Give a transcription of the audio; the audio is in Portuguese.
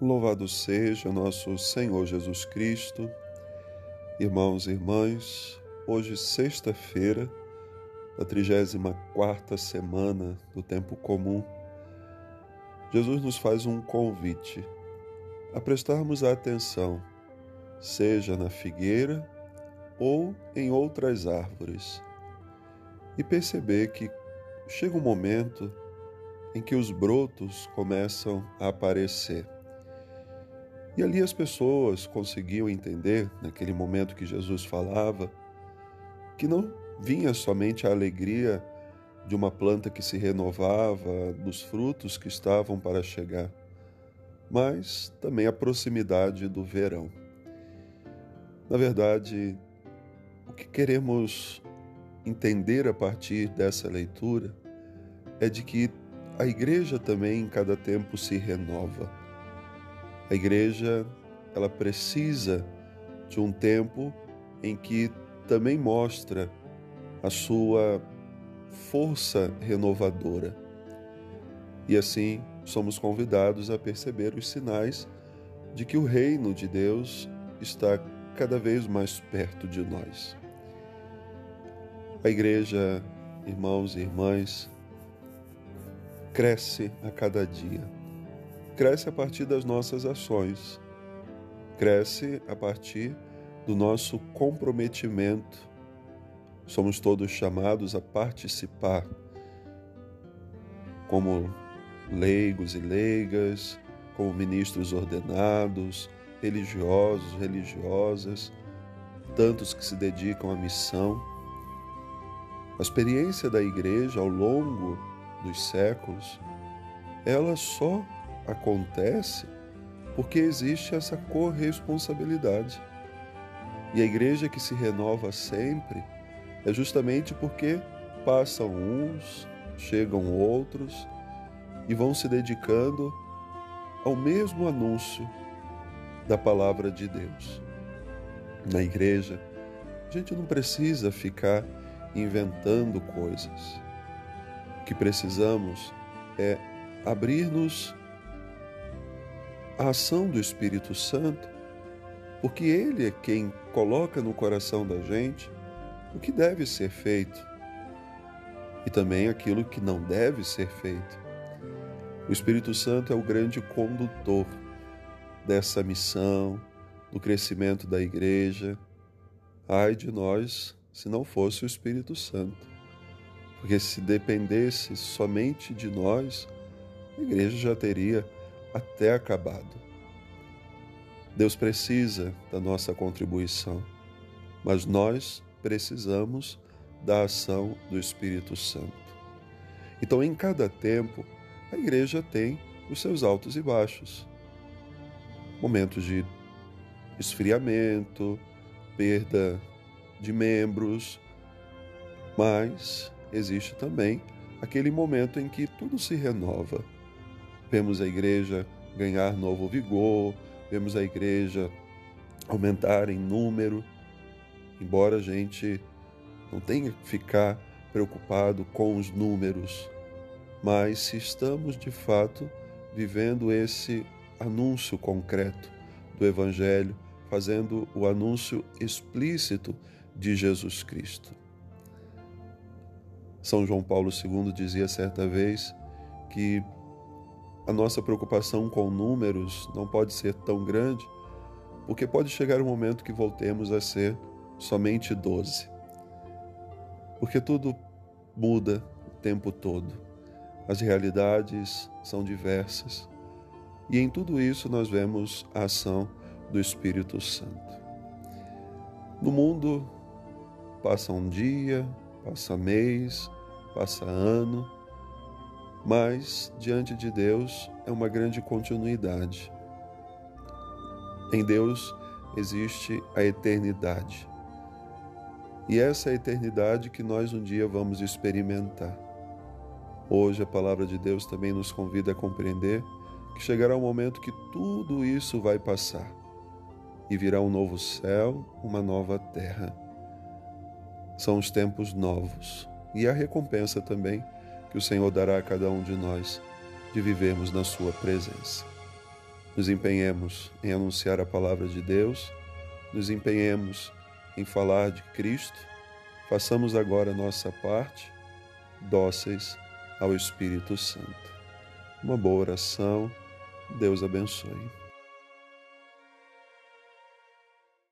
Louvado seja nosso Senhor Jesus Cristo. Irmãos e irmãs, hoje sexta-feira, da 34ª semana do tempo comum, Jesus nos faz um convite a prestarmos atenção, seja na figueira ou em outras árvores, e perceber que chega um momento em que os brotos começam a aparecer e ali as pessoas conseguiam entender, naquele momento que Jesus falava, que não vinha somente a alegria de uma planta que se renovava, dos frutos que estavam para chegar, mas também a proximidade do verão. Na verdade, o que queremos entender a partir dessa leitura é de que a igreja também em cada tempo se renova. A igreja, ela precisa de um tempo em que também mostra a sua força renovadora. E assim somos convidados a perceber os sinais de que o reino de Deus está cada vez mais perto de nós. A igreja, irmãos e irmãs, cresce a cada dia cresce a partir das nossas ações, cresce a partir do nosso comprometimento. Somos todos chamados a participar, como leigos e leigas, como ministros ordenados, religiosos, religiosas, tantos que se dedicam à missão. A experiência da igreja ao longo dos séculos, ela só acontece porque existe essa corresponsabilidade. E a igreja que se renova sempre é justamente porque passam uns, chegam outros e vão se dedicando ao mesmo anúncio da palavra de Deus. Na igreja, a gente não precisa ficar inventando coisas. O que precisamos é abrir-nos a ação do Espírito Santo, porque Ele é quem coloca no coração da gente o que deve ser feito e também aquilo que não deve ser feito. O Espírito Santo é o grande condutor dessa missão, do crescimento da igreja. Ai de nós se não fosse o Espírito Santo, porque se dependesse somente de nós, a igreja já teria até acabado. Deus precisa da nossa contribuição, mas nós precisamos da ação do Espírito Santo. Então, em cada tempo, a igreja tem os seus altos e baixos. Momentos de esfriamento, perda de membros, mas existe também aquele momento em que tudo se renova Vemos a igreja ganhar novo vigor, vemos a igreja aumentar em número, embora a gente não tenha que ficar preocupado com os números, mas se estamos de fato vivendo esse anúncio concreto do Evangelho, fazendo o anúncio explícito de Jesus Cristo. São João Paulo II dizia certa vez que a nossa preocupação com números não pode ser tão grande, porque pode chegar um momento que voltemos a ser somente doze. Porque tudo muda o tempo todo. As realidades são diversas. E em tudo isso nós vemos a ação do Espírito Santo. No mundo passa um dia, passa mês, passa ano, mas diante de Deus é uma grande continuidade. Em Deus existe a eternidade. E essa é a eternidade que nós um dia vamos experimentar. Hoje a palavra de Deus também nos convida a compreender que chegará um momento que tudo isso vai passar e virá um novo céu, uma nova terra. São os tempos novos e a recompensa também que o Senhor dará a cada um de nós de vivermos na Sua presença. nos empenhemos em anunciar a palavra de Deus, nos empenhemos em falar de Cristo, façamos agora a nossa parte, dóceis ao Espírito Santo. Uma boa oração, Deus abençoe.